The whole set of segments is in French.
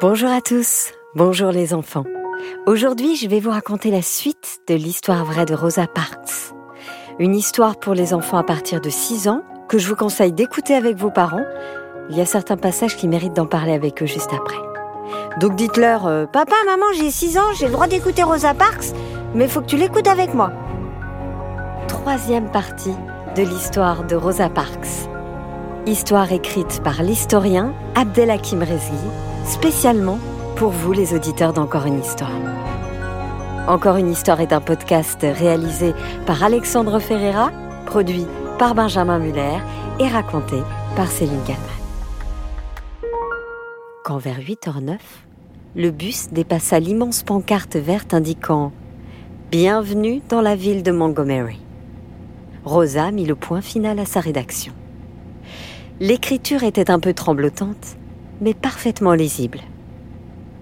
Bonjour à tous, bonjour les enfants. Aujourd'hui, je vais vous raconter la suite de l'histoire vraie de Rosa Parks. Une histoire pour les enfants à partir de 6 ans que je vous conseille d'écouter avec vos parents. Il y a certains passages qui méritent d'en parler avec eux juste après. Donc dites-leur euh, Papa, maman, j'ai 6 ans, j'ai le droit d'écouter Rosa Parks, mais il faut que tu l'écoutes avec moi. Troisième partie de l'histoire de Rosa Parks. Histoire écrite par l'historien Abdelhakim spécialement pour vous les auditeurs d'Encore une histoire. Encore une histoire est un podcast réalisé par Alexandre Ferreira, produit par Benjamin Muller et raconté par Céline Kallmann. Quand vers 8h09, le bus dépassa l'immense pancarte verte indiquant Bienvenue dans la ville de Montgomery. Rosa mit le point final à sa rédaction. L'écriture était un peu tremblotante, mais parfaitement lisible.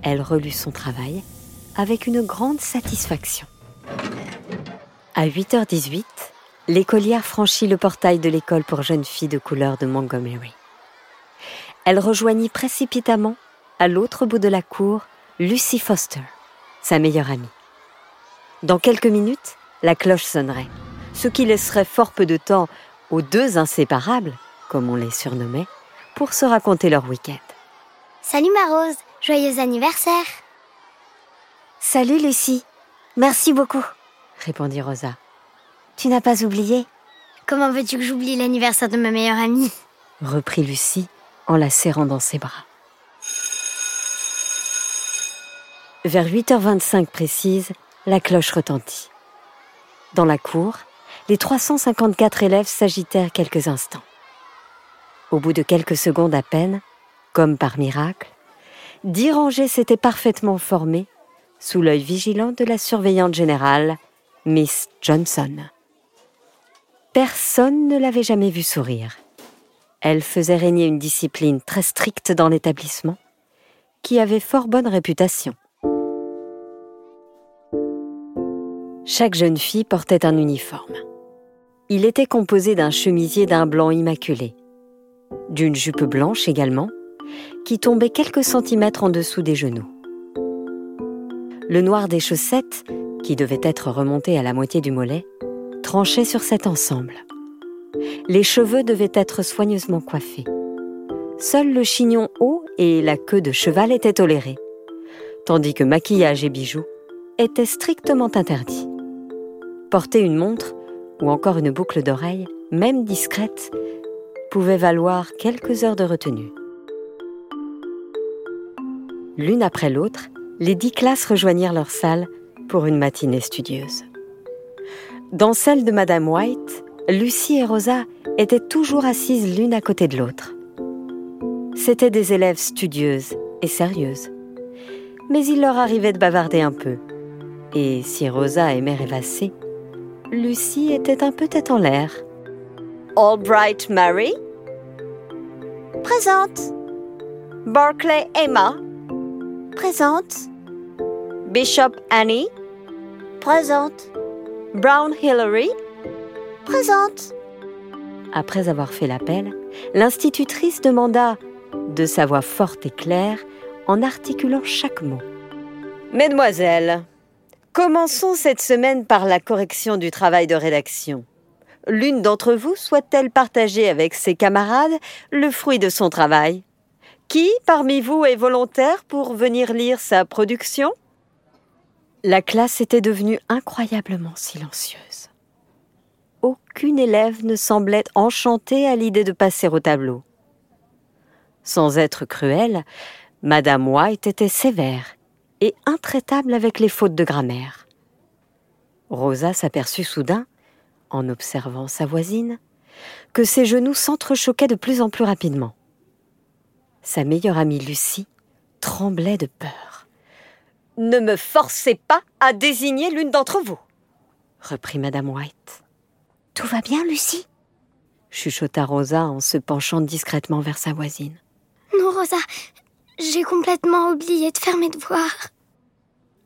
Elle relut son travail avec une grande satisfaction. À 8h18, l'écolière franchit le portail de l'école pour jeunes filles de couleur de Montgomery. Elle rejoignit précipitamment, à l'autre bout de la cour, Lucy Foster, sa meilleure amie. Dans quelques minutes, la cloche sonnerait, ce qui laisserait fort peu de temps aux deux inséparables, comme on les surnommait, pour se raconter leur week-end. Salut ma Rose, joyeux anniversaire. Salut Lucie, merci beaucoup, répondit Rosa. Tu n'as pas oublié Comment veux-tu que j'oublie l'anniversaire de ma meilleure amie? Reprit Lucie en la serrant dans ses bras. Vers 8h25 précise, la cloche retentit. Dans la cour, les 354 élèves s'agitèrent quelques instants. Au bout de quelques secondes à peine, comme par miracle, dix rangées s'étaient parfaitement formées sous l'œil vigilant de la surveillante générale, Miss Johnson. Personne ne l'avait jamais vue sourire. Elle faisait régner une discipline très stricte dans l'établissement, qui avait fort bonne réputation. Chaque jeune fille portait un uniforme. Il était composé d'un chemisier d'un blanc immaculé, d'une jupe blanche également, qui tombait quelques centimètres en dessous des genoux. Le noir des chaussettes, qui devait être remonté à la moitié du mollet, tranchait sur cet ensemble. Les cheveux devaient être soigneusement coiffés. Seul le chignon haut et la queue de cheval étaient tolérés, tandis que maquillage et bijoux étaient strictement interdits. Porter une montre ou encore une boucle d'oreille, même discrète, pouvait valoir quelques heures de retenue. L'une après l'autre, les dix classes rejoignirent leur salle pour une matinée studieuse. Dans celle de Madame White, Lucie et Rosa étaient toujours assises l'une à côté de l'autre. C'étaient des élèves studieuses et sérieuses. Mais il leur arrivait de bavarder un peu. Et si Rosa aimait rêvasser, Lucie était un peu tête en l'air. Albright Mary? Présente. Barclay Emma Présente. Bishop Annie Présente. Brown Hillary Présente. Après avoir fait l'appel, l'institutrice demanda, de sa voix forte et claire, en articulant chaque mot. Mesdemoiselles, commençons cette semaine par la correction du travail de rédaction. L'une d'entre vous souhaite-t-elle partager avec ses camarades le fruit de son travail? Qui parmi vous est volontaire pour venir lire sa production? La classe était devenue incroyablement silencieuse. Aucune élève ne semblait enchantée à l'idée de passer au tableau. Sans être cruelle, Madame White était sévère et intraitable avec les fautes de grammaire. Rosa s'aperçut soudain, en observant sa voisine, que ses genoux s'entrechoquaient de plus en plus rapidement. Sa meilleure amie Lucie tremblait de peur. Ne me forcez pas à désigner l'une d'entre vous, reprit Madame White. Tout va bien, Lucie? chuchota Rosa en se penchant discrètement vers sa voisine. Non, Rosa, j'ai complètement oublié de faire mes devoirs.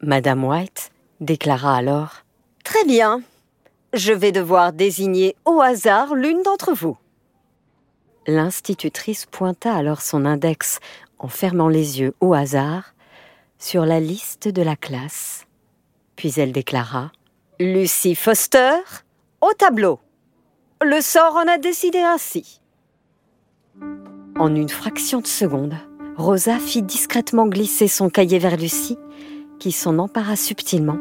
Madame White déclara alors Très bien, je vais devoir désigner au hasard l'une d'entre vous. L'institutrice pointa alors son index en fermant les yeux au hasard, sur la liste de la classe. Puis elle déclara Lucie Foster, au tableau. Le sort en a décidé ainsi. En une fraction de seconde, Rosa fit discrètement glisser son cahier vers Lucie, qui s'en empara subtilement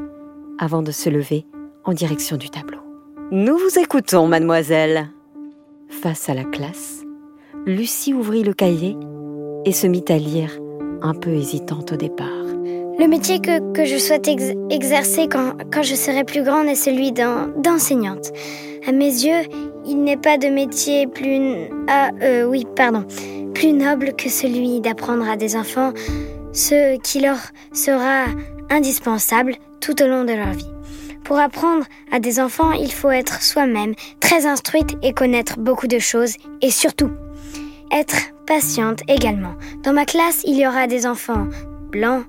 avant de se lever en direction du tableau. Nous vous écoutons, mademoiselle. Face à la classe, Lucie ouvrit le cahier et se mit à lire, un peu hésitante au départ. Le métier que, que je souhaite exercer quand, quand, je serai plus grande est celui d'enseignante. À mes yeux, il n'est pas de métier plus... Ah, euh, oui, pardon. Plus noble que celui d'apprendre à des enfants ce qui leur sera indispensable tout au long de leur vie. Pour apprendre à des enfants, il faut être soi-même très instruite et connaître beaucoup de choses et surtout être patiente également. Dans ma classe, il y aura des enfants blancs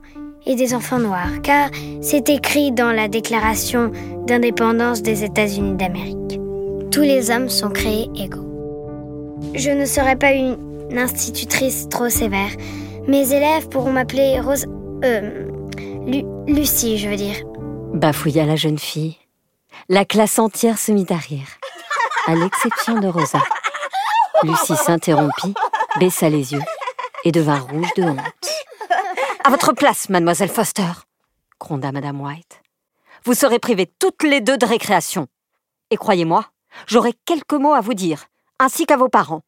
et des enfants noirs, car c'est écrit dans la Déclaration d'indépendance des États-Unis d'Amérique. Tous les hommes sont créés égaux. Je ne serai pas une institutrice trop sévère. Mes élèves pourront m'appeler Rose... Euh, Lucie, je veux dire. Bafouilla la jeune fille. La classe entière se mit à rire, à l'exception de Rosa. Lucie s'interrompit, baissa les yeux et devint rouge de honte. À votre place, mademoiselle Foster, gronda madame White. Vous serez privées toutes les deux de récréation. Et croyez-moi, j'aurai quelques mots à vous dire, ainsi qu'à vos parents.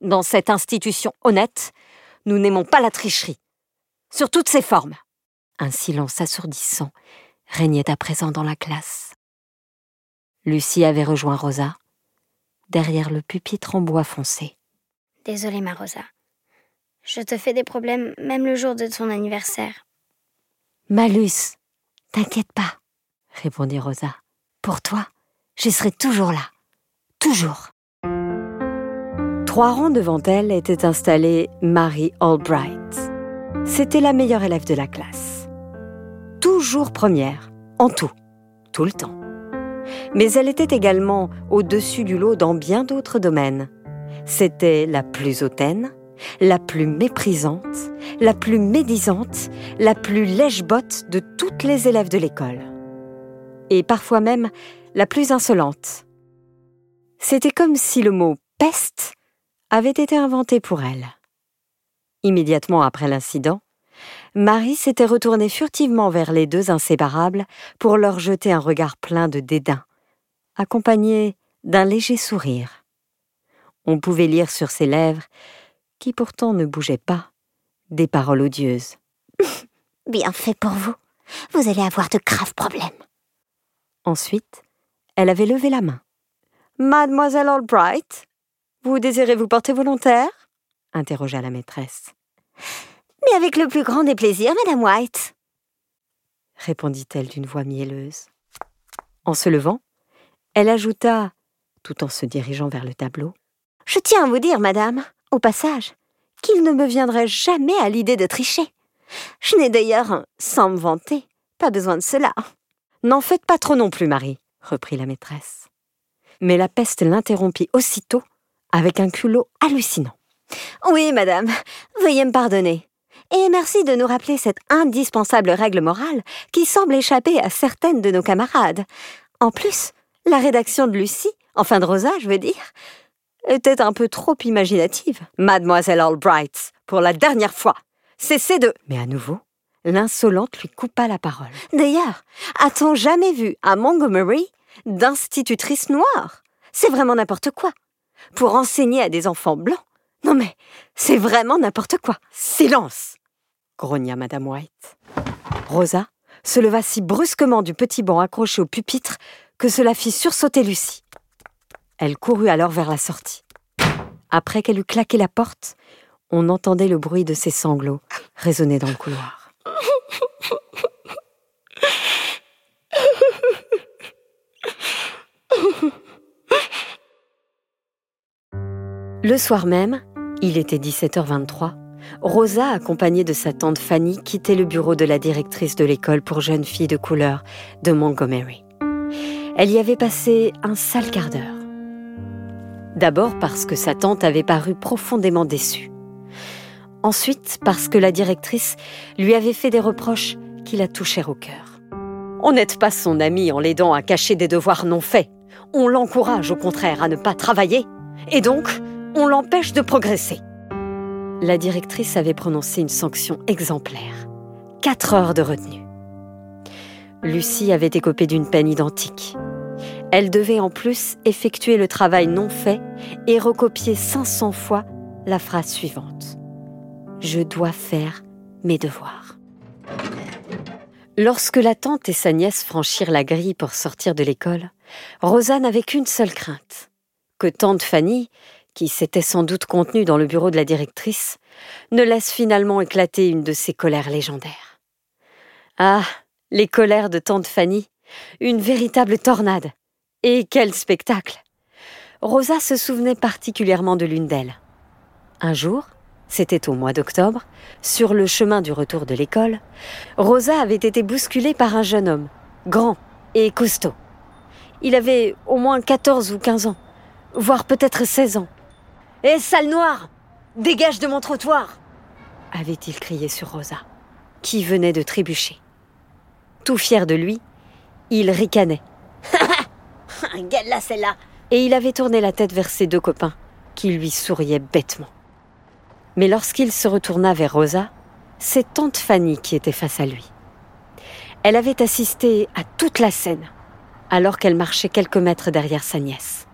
Dans cette institution honnête, nous n'aimons pas la tricherie, sur toutes ses formes. Un silence assourdissant régnait à présent dans la classe. Lucie avait rejoint Rosa, derrière le pupitre en bois foncé. Désolée, ma Rosa. Je te fais des problèmes même le jour de ton anniversaire. Malus, t'inquiète pas, répondit Rosa. Pour toi, je serai toujours là. Toujours. Trois rangs devant elle était installée Mary Albright. C'était la meilleure élève de la classe. Toujours première, en tout, tout le temps mais elle était également au-dessus du lot dans bien d'autres domaines. C'était la plus hautaine, la plus méprisante, la plus médisante, la plus lèche-botte de toutes les élèves de l'école. Et parfois même la plus insolente. C'était comme si le mot peste avait été inventé pour elle. Immédiatement après l'incident, Marie s'était retournée furtivement vers les deux inséparables pour leur jeter un regard plein de dédain accompagné d'un léger sourire. On pouvait lire sur ses lèvres, qui pourtant ne bougeaient pas, des paroles odieuses. Bien fait pour vous. Vous allez avoir de graves problèmes. Ensuite, elle avait levé la main. Mademoiselle Albright, vous désirez vous porter volontaire? interrogea la maîtresse. Mais avec le plus grand des plaisirs, Madame White, répondit-elle d'une voix mielleuse. En se levant, elle ajouta, tout en se dirigeant vers le tableau. Je tiens à vous dire, madame, au passage, qu'il ne me viendrait jamais à l'idée de tricher. Je n'ai d'ailleurs, sans me vanter, pas besoin de cela. N'en faites pas trop non plus, Marie, reprit la maîtresse. Mais la peste l'interrompit aussitôt avec un culot hallucinant. Oui, madame, veuillez me pardonner. Et merci de nous rappeler cette indispensable règle morale qui semble échapper à certaines de nos camarades. En plus, la rédaction de Lucie, enfin de Rosa, je veux dire, était un peu trop imaginative. Mademoiselle Albright, pour la dernière fois, cessez de... Mais à nouveau, l'insolente lui coupa la parole. D'ailleurs, a-t-on jamais vu à Montgomery d'institutrice noire? C'est vraiment n'importe quoi. Pour enseigner à des enfants blancs. Non mais, c'est vraiment n'importe quoi. Silence grogna Madame White. Rosa se leva si brusquement du petit banc accroché au pupitre que cela fit sursauter Lucie. Elle courut alors vers la sortie. Après qu'elle eut claqué la porte, on entendait le bruit de ses sanglots résonner dans le couloir. Le soir même, il était 17h23, Rosa, accompagnée de sa tante Fanny, quittait le bureau de la directrice de l'école pour jeunes filles de couleur de Montgomery. Elle y avait passé un sale quart d'heure. D'abord parce que sa tante avait paru profondément déçue. Ensuite, parce que la directrice lui avait fait des reproches qui la touchèrent au cœur. On n'aide pas son ami en l'aidant à cacher des devoirs non faits. On l'encourage au contraire à ne pas travailler. Et donc, on l'empêche de progresser. La directrice avait prononcé une sanction exemplaire. Quatre heures de retenue. Lucie avait écopé d'une peine identique. Elle devait en plus effectuer le travail non fait et recopier 500 fois la phrase suivante. Je dois faire mes devoirs. Lorsque la tante et sa nièce franchirent la grille pour sortir de l'école, Rosa n'avait qu'une seule crainte que tante Fanny, qui s'était sans doute contenue dans le bureau de la directrice, ne laisse finalement éclater une de ses colères légendaires. Ah, les colères de tante Fanny, une véritable tornade. Et quel spectacle Rosa se souvenait particulièrement de l'une d'elles. Un jour, c'était au mois d'octobre, sur le chemin du retour de l'école, Rosa avait été bousculée par un jeune homme, grand et costaud. Il avait au moins 14 ou 15 ans, voire peut-être 16 ans. Hé, sale noire Dégage de mon trottoir avait-il crié sur Rosa, qui venait de trébucher. Tout fier de lui, il ricanait. Gale-la celle-là Et il avait tourné la tête vers ses deux copains, qui lui souriaient bêtement. Mais lorsqu'il se retourna vers Rosa, c'est tante Fanny qui était face à lui. Elle avait assisté à toute la scène, alors qu'elle marchait quelques mètres derrière sa nièce.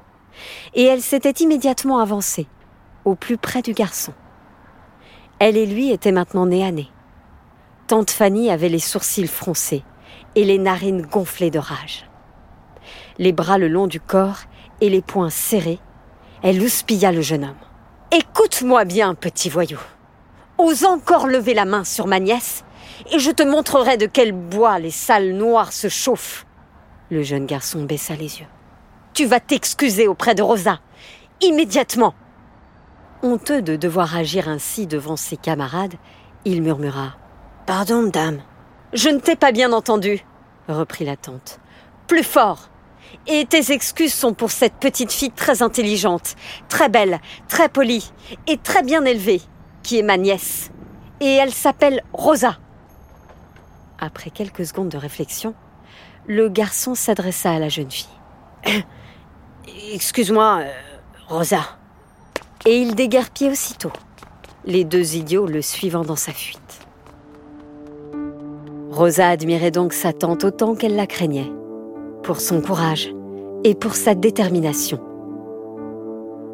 Et elle s'était immédiatement avancée, au plus près du garçon. Elle et lui étaient maintenant nez à nez. Tante Fanny avait les sourcils froncés et les narines gonflées de rage. Les bras le long du corps et les poings serrés, elle houspilla le jeune homme. Écoute-moi bien, petit voyou. Ose encore lever la main sur ma nièce, et je te montrerai de quel bois les salles noires se chauffent. Le jeune garçon baissa les yeux. Tu vas t'excuser auprès de Rosa, immédiatement. Honteux de devoir agir ainsi devant ses camarades, il murmura Pardon, dame. Je ne t'ai pas bien entendu, reprit la tante. Plus fort. Et tes excuses sont pour cette petite fille très intelligente, très belle, très polie et très bien élevée, qui est ma nièce. Et elle s'appelle Rosa. Après quelques secondes de réflexion, le garçon s'adressa à la jeune fille. Excuse-moi, euh, Rosa. Et il déguerpit aussitôt, les deux idiots le suivant dans sa fuite. Rosa admirait donc sa tante autant qu'elle la craignait, pour son courage et pour sa détermination.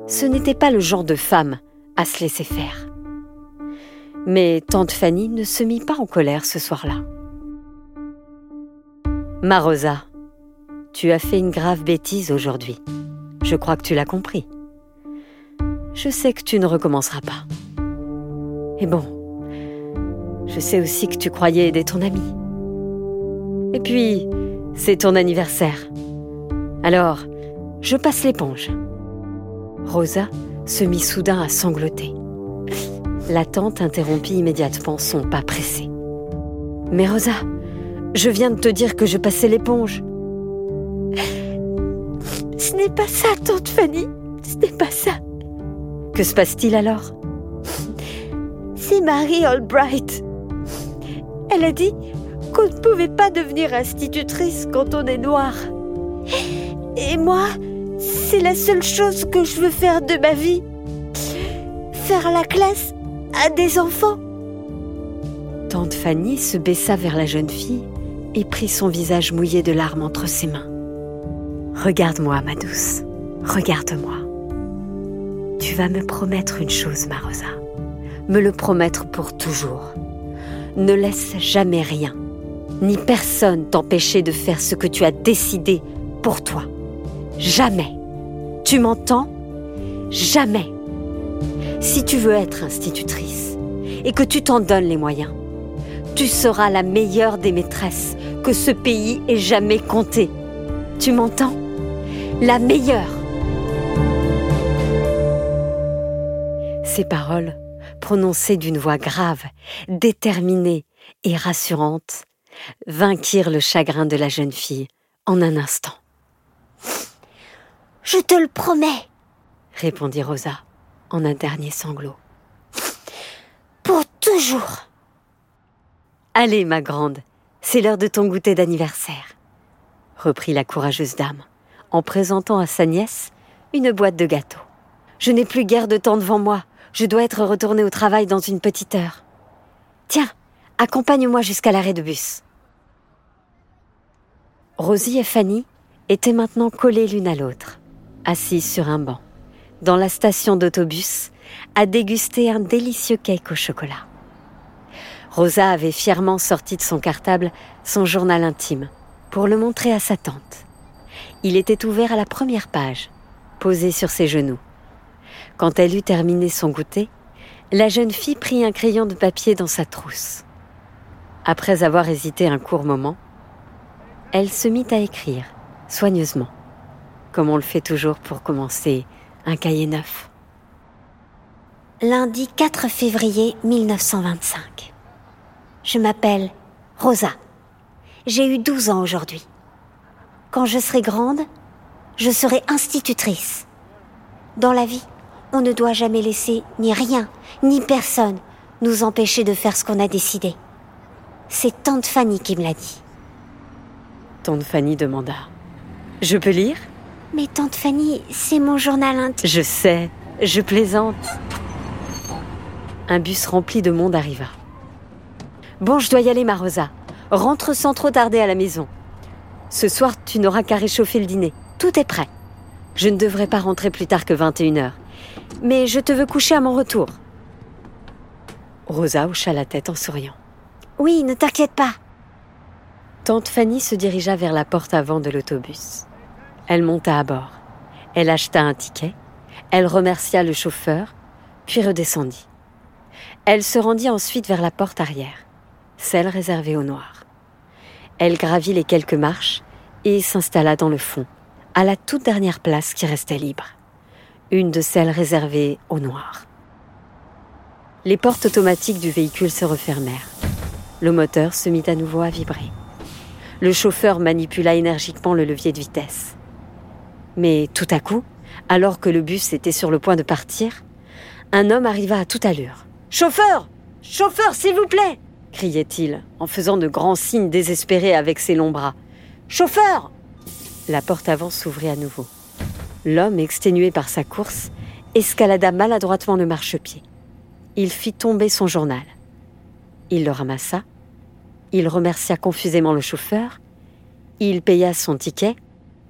Ce n'était pas le genre de femme à se laisser faire. Mais tante Fanny ne se mit pas en colère ce soir-là. Ma Rosa, tu as fait une grave bêtise aujourd'hui. Je crois que tu l'as compris. Je sais que tu ne recommenceras pas. Et bon, je sais aussi que tu croyais aider ton ami. Et puis, c'est ton anniversaire. Alors, je passe l'éponge. Rosa se mit soudain à sangloter. La tante interrompit immédiatement son pas pressé. Mais Rosa, je viens de te dire que je passais l'éponge. Ce n'est pas ça, tante Fanny. Ce n'est pas ça. Que se passe-t-il alors? C'est Marie Albright. Elle a dit qu'on ne pouvait pas devenir institutrice quand on est noir. Et moi, c'est la seule chose que je veux faire de ma vie. Faire la classe à des enfants. Tante Fanny se baissa vers la jeune fille et prit son visage mouillé de larmes entre ses mains. Regarde-moi, ma douce, regarde-moi. Tu vas me promettre une chose, ma Rosa. Me le promettre pour toujours. Ne laisse jamais rien, ni personne t'empêcher de faire ce que tu as décidé pour toi. Jamais. Tu m'entends? Jamais. Si tu veux être institutrice et que tu t'en donnes les moyens, tu seras la meilleure des maîtresses que ce pays ait jamais compté. Tu m'entends? La meilleure. Ces paroles, prononcées d'une voix grave, déterminée et rassurante, vainquirent le chagrin de la jeune fille en un instant. Je te le promets, répondit Rosa en un dernier sanglot. toujours. Allez, ma grande, c'est l'heure de ton goûter d'anniversaire, reprit la courageuse dame, en présentant à sa nièce une boîte de gâteaux. Je n'ai plus guère de temps devant moi, je dois être retournée au travail dans une petite heure. Tiens, accompagne-moi jusqu'à l'arrêt de bus. Rosie et Fanny étaient maintenant collées l'une à l'autre, assises sur un banc, dans la station d'autobus, à déguster un délicieux cake au chocolat. Rosa avait fièrement sorti de son cartable son journal intime pour le montrer à sa tante. Il était ouvert à la première page, posé sur ses genoux. Quand elle eut terminé son goûter, la jeune fille prit un crayon de papier dans sa trousse. Après avoir hésité un court moment, elle se mit à écrire, soigneusement, comme on le fait toujours pour commencer un cahier neuf. Lundi 4 février 1925. Je m'appelle Rosa. J'ai eu 12 ans aujourd'hui. Quand je serai grande, je serai institutrice. Dans la vie, on ne doit jamais laisser ni rien, ni personne nous empêcher de faire ce qu'on a décidé. C'est tante Fanny qui me l'a dit. Tante Fanny demanda. Je peux lire? Mais tante Fanny, c'est mon journal intime. Je sais, je plaisante. Un bus rempli de monde arriva. Bon, je dois y aller, ma Rosa. Rentre sans trop tarder à la maison. Ce soir, tu n'auras qu'à réchauffer le dîner. Tout est prêt. Je ne devrais pas rentrer plus tard que 21h. Mais je te veux coucher à mon retour. Rosa hocha la tête en souriant. Oui, ne t'inquiète pas. Tante Fanny se dirigea vers la porte avant de l'autobus. Elle monta à bord. Elle acheta un ticket. Elle remercia le chauffeur, puis redescendit. Elle se rendit ensuite vers la porte arrière, celle réservée aux Noirs. Elle gravit les quelques marches et s'installa dans le fond, à la toute dernière place qui restait libre, une de celles réservées aux Noirs. Les portes automatiques du véhicule se refermèrent. Le moteur se mit à nouveau à vibrer. Le chauffeur manipula énergiquement le levier de vitesse. Mais tout à coup, alors que le bus était sur le point de partir, un homme arriva à toute allure. Chauffeur Chauffeur, s'il vous plaît criait-il, en faisant de grands signes désespérés avec ses longs bras. Chauffeur La porte avant s'ouvrit à nouveau. L'homme, exténué par sa course, escalada maladroitement le marchepied. Il fit tomber son journal. Il le ramassa. Il remercia confusément le chauffeur. Il paya son ticket,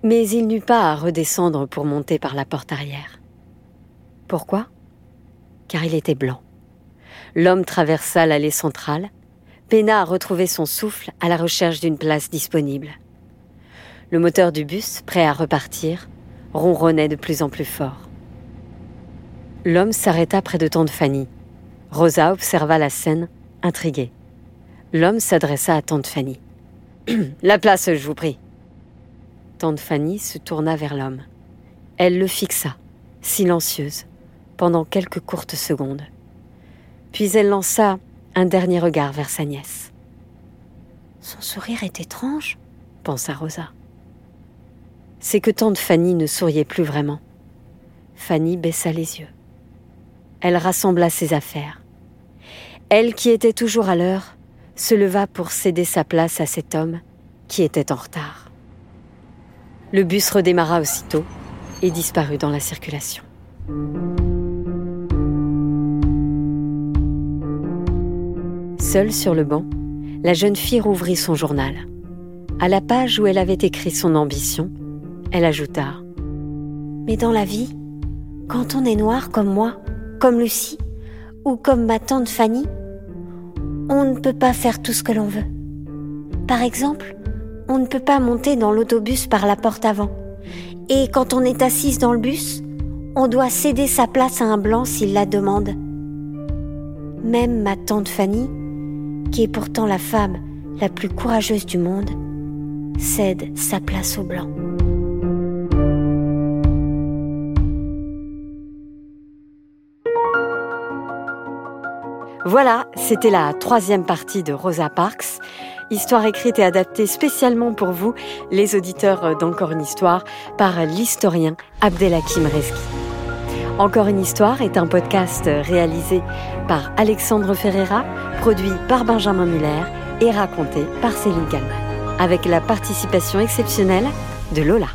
mais il n'eut pas à redescendre pour monter par la porte arrière. Pourquoi? Car il était blanc. L'homme traversa l'allée centrale, peina à retrouver son souffle à la recherche d'une place disponible. Le moteur du bus, prêt à repartir, ronronnait de plus en plus fort. L'homme s'arrêta près de tante Fanny. Rosa observa la scène, intriguée. L'homme s'adressa à tante Fanny. la place, je vous prie. Tante Fanny se tourna vers l'homme. Elle le fixa, silencieuse, pendant quelques courtes secondes. Puis elle lança un dernier regard vers sa nièce. Son sourire est étrange, pensa Rosa. C'est que tante Fanny ne souriait plus vraiment. Fanny baissa les yeux. Elle rassembla ses affaires. Elle, qui était toujours à l'heure, se leva pour céder sa place à cet homme qui était en retard. Le bus redémarra aussitôt et disparut dans la circulation. Seule sur le banc, la jeune fille rouvrit son journal. À la page où elle avait écrit son ambition, elle ajouta Mais dans la vie, quand on est noir comme moi, comme Lucie, ou comme ma tante Fanny, on ne peut pas faire tout ce que l'on veut. Par exemple, on ne peut pas monter dans l'autobus par la porte avant. Et quand on est assise dans le bus, on doit céder sa place à un blanc s'il la demande. Même ma tante Fanny, qui est pourtant la femme la plus courageuse du monde, cède sa place au blanc. Voilà, c'était la troisième partie de Rosa Parks, histoire écrite et adaptée spécialement pour vous, les auditeurs d'Encore une histoire, par l'historien Abdelhakim Reski. Encore une histoire est un podcast réalisé par Alexandre Ferreira, produit par Benjamin Muller et raconté par Céline Kalman, avec la participation exceptionnelle de Lola.